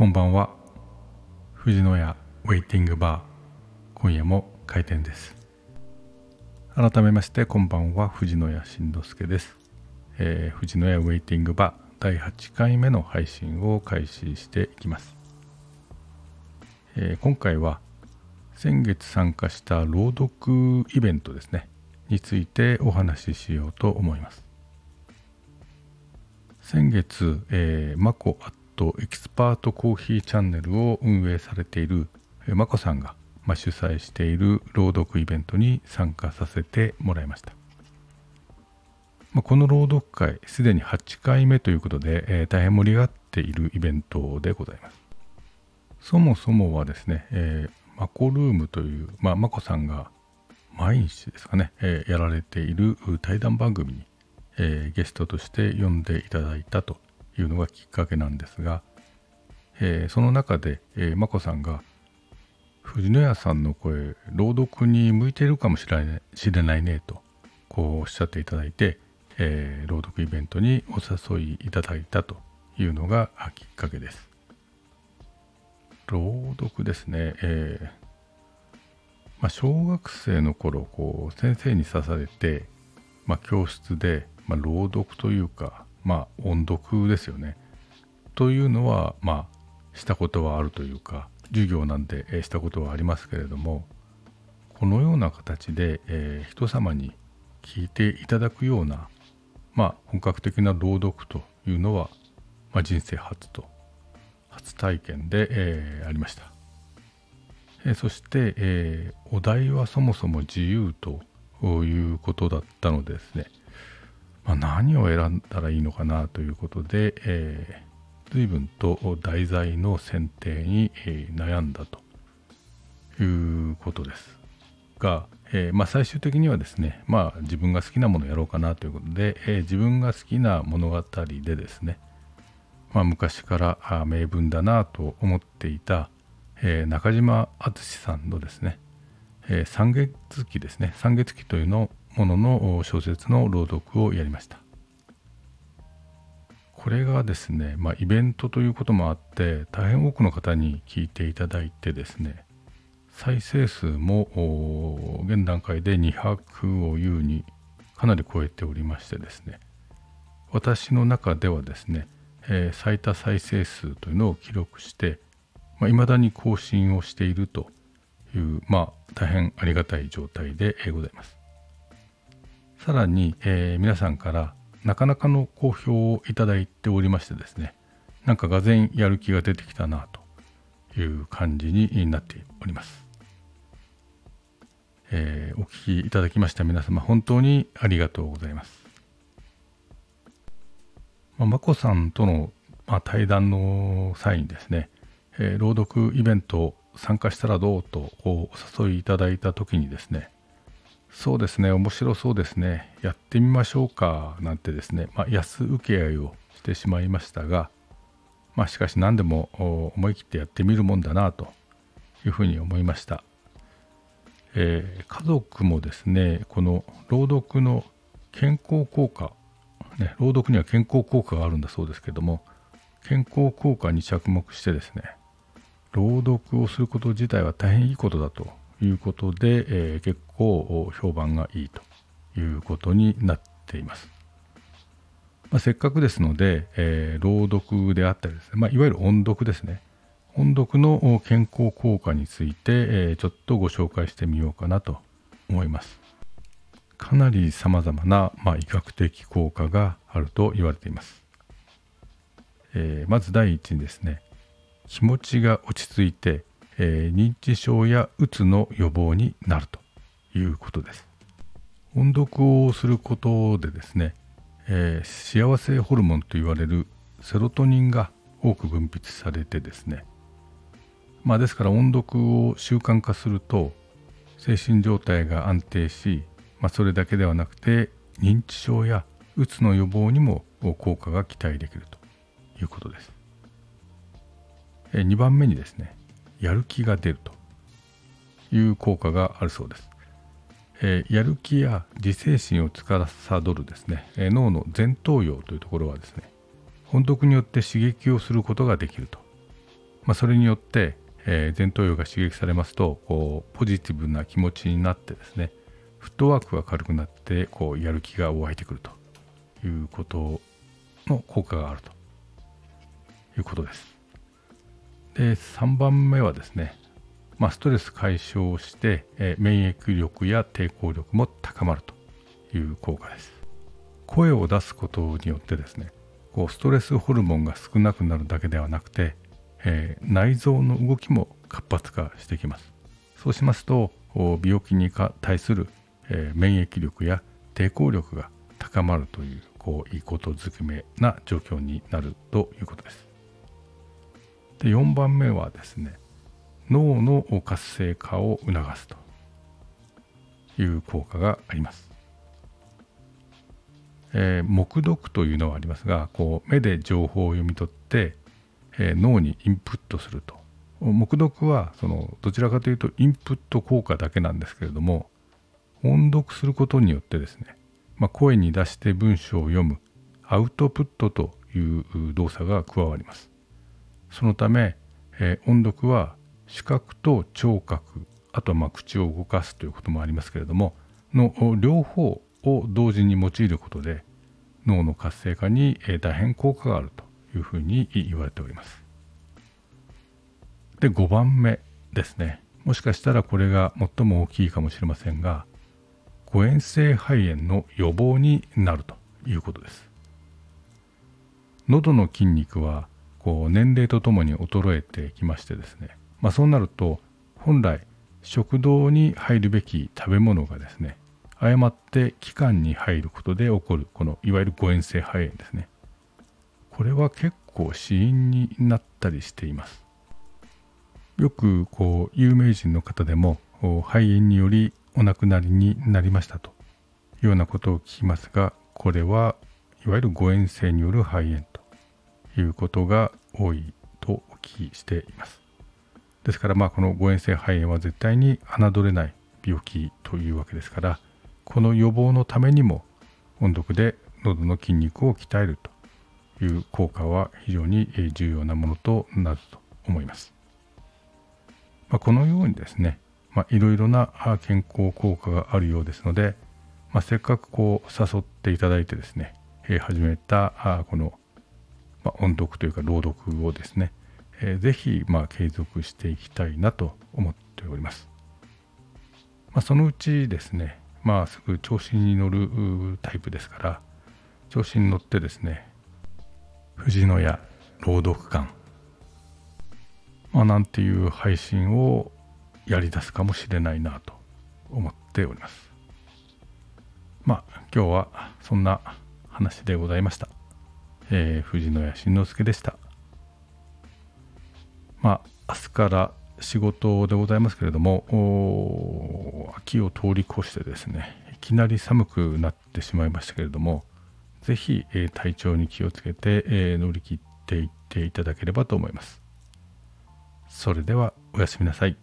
こんばんは。藤野屋ウェイティングバー。今夜も開店です。改めましてこんばんは。藤野屋しんどすけです、えー、藤野屋ウェイティングバー第8回目の配信を開始していきます、えー、今回は先月参加した朗読イベントですね。についてお話ししようと思います。先月、えー、マコアットエキスパートコーヒーチャンネルを運営されているマコさんが、主催している朗読イベントに参加させてもらいました。この朗読会、すでに8回目ということで、大変盛り上がっているイベントでございます。そもそもはですね、えー、マコルームという、まあ、マコさんが毎日ですかね、え、やられている対談番組に、え、ゲストとして呼んでいただいたというのがきっかけなんですが、えー、その中で、えー、眞子さんが藤野屋さんの声朗読に向いているかもしれない知れないねとこうおっしゃっていただいて、えー、朗読イベントにお誘いいただいたというのがきっかけです。朗読ですね、えーまあ、小学生の頃こう先生に刺されて、まあ、教室で、まあ、朗読というかまあ音読ですよね。というのはまあしたことはあるというか授業なんでしたことはありますけれどもこのような形で、えー、人様に聞いていただくようなまあ本格的な朗読というのは、まあ、人生初と初体験で、えー、ありました。えー、そして、え、お題はそもそも自由ということだったのでですねまあ、何を選んだらいいのかなということで、えー、随分と題材の選定に、えー、悩んだということですが、えー、まあ、最終的にはですね、まあ、自分が好きなものをやろうかなということで、え、自分が好きな物語でですね、まあ、昔からあ名文だなと思っていた、え、中島敦さんのですね、えー、三月期ですね三月期というのをものの小説の朗読をやりました。これがですね、まあ、イベントということもあって大変多くの方に聞いていただいてですね再生数も現段階で200を優にかなり超えておりましてですね私の中ではですね、えー、最多再生数というのを記録して、まあ、未だに更新をしているという、まあ、大変ありがたい状態でございます。さらに、えー、皆さんからなかなかの好評をいただいておりましてですねなんかがぜやる気が出てきたなという感じになっております。えー、お聞きいただきました皆様本当にありがとうございます。まあ、眞子さんとの、まあ、対談の際にですね、えー、朗読イベント参加したらどうとお誘いいただいた時にですねそうですね。面白そうですね。やってみましょうか。なんてですね、まあ、安請け合いをしてしまいましたが、まあ、しかし何でも思い切ってやってみるもんだなというふうに思いました、えー、家族もですねこの朗読の健康効果、ね、朗読には健康効果があるんだそうですけども健康効果に着目してですね朗読をすること自体は大変いいことだということで、えー、結構評判がいいということになっています。まあ、せっかくですので、えー、朗読であったりですね、まあ、いわゆる音読ですね。音読の健康効果について、えー、ちょっとご紹介してみようかなと思います。かなり様々な、まあ、医学的効果があると言われています。えー、まず第一にですね、気持ちが落ち着いて、えー、認知症やうつの予防になるということです。音読をすることでですね、えー、幸せホルモンと言われるセロトニンが多く分泌されてですね、まあ、ですから音読を習慣化すると精神状態が安定し、まあ、それだけではなくて認知症やうつの予防にも効果が期待できるということです。2番目にですねやる気が出るという効果があるそうです。えー、やる気や自制心を司るですね、えー、脳の前頭葉というところはですね本読によって刺激をすることができるとまあ、それによって、えー、前頭葉が刺激されますとこうポジティブな気持ちになってですねフットワークが軽くなってこうやる気が湧いてくるということの効果があるということです。で3番目はですね、まあ、ストレス解消して、えー、免疫力や抵抗力も高まるという効果です。声を出すことによってですねこうストレスホルモンが少なくなるだけではなくて、えー、内臓の動きも活発化してきます。そうしますと病気に対するえー、免疫力や抵抗力が高まるというこういいことづくめな状況になるということです。で4番目はですね脳の活性化を促すという効果があります。えー、目読というのはありますがこう目で情報を読み取って、えー、脳にインプットすると目読はそのどちらかというとインプット効果だけなんですけれども音読することによってですね、まあ、声に出して文章を読むアウトプットという動作が加わります。そのため、えー、音読は視覚と聴覚あとはま口を動かすということもありますけれどもの両方を同時に用いることで脳の活性化に大変効果があるというふうに言われております。で5番目ですねもしかしたらこれが最も大きいかもしれませんが誤嚥性肺炎の予防になるということです喉の筋肉はこう年齢とともに衰えてきましてですね、まあ、そうなると本来食道に入るべき食べ物がですね誤って気管に入ることで起こるこのいわゆる誤嚥性肺炎ですね。これは結構死因になったりしています。よくこう有名人の方でも肺炎によりお亡くなりになりましたというようなことを聞きますがこれはいわゆる誤嚥性による肺炎いうことが多いとお聞きしていますですからまあこの誤嚥性肺炎は絶対に侮れない病気というわけですからこの予防のためにも音読で喉の筋肉を鍛えるという効果は非常に重要なものとなると思います。まあ、このようにですねまあ、いろいろな健康効果があるようですので、まあ、せっかくこう誘っていただいてですね、え、始めたあこの、まあ、音読というか朗読をですね、えー、ぜひまあ継続していきたいなと思っております。まあ、そのうちですね、まあ、すぐ調子に乗るタイプですから調子に乗ってですね藤野屋朗読館、まあ、なんていう配信をやり出すかもしれないなと思っております。まあ今日はそんな話でございました。えー、藤野谷慎之介でした。まあ明日から仕事でございますけれども秋を通り越してですねいきなり寒くなってしまいましたけれども是非、えー、体調に気をつけて、えー、乗り切っていっていただければと思います。それではおやすみなさい。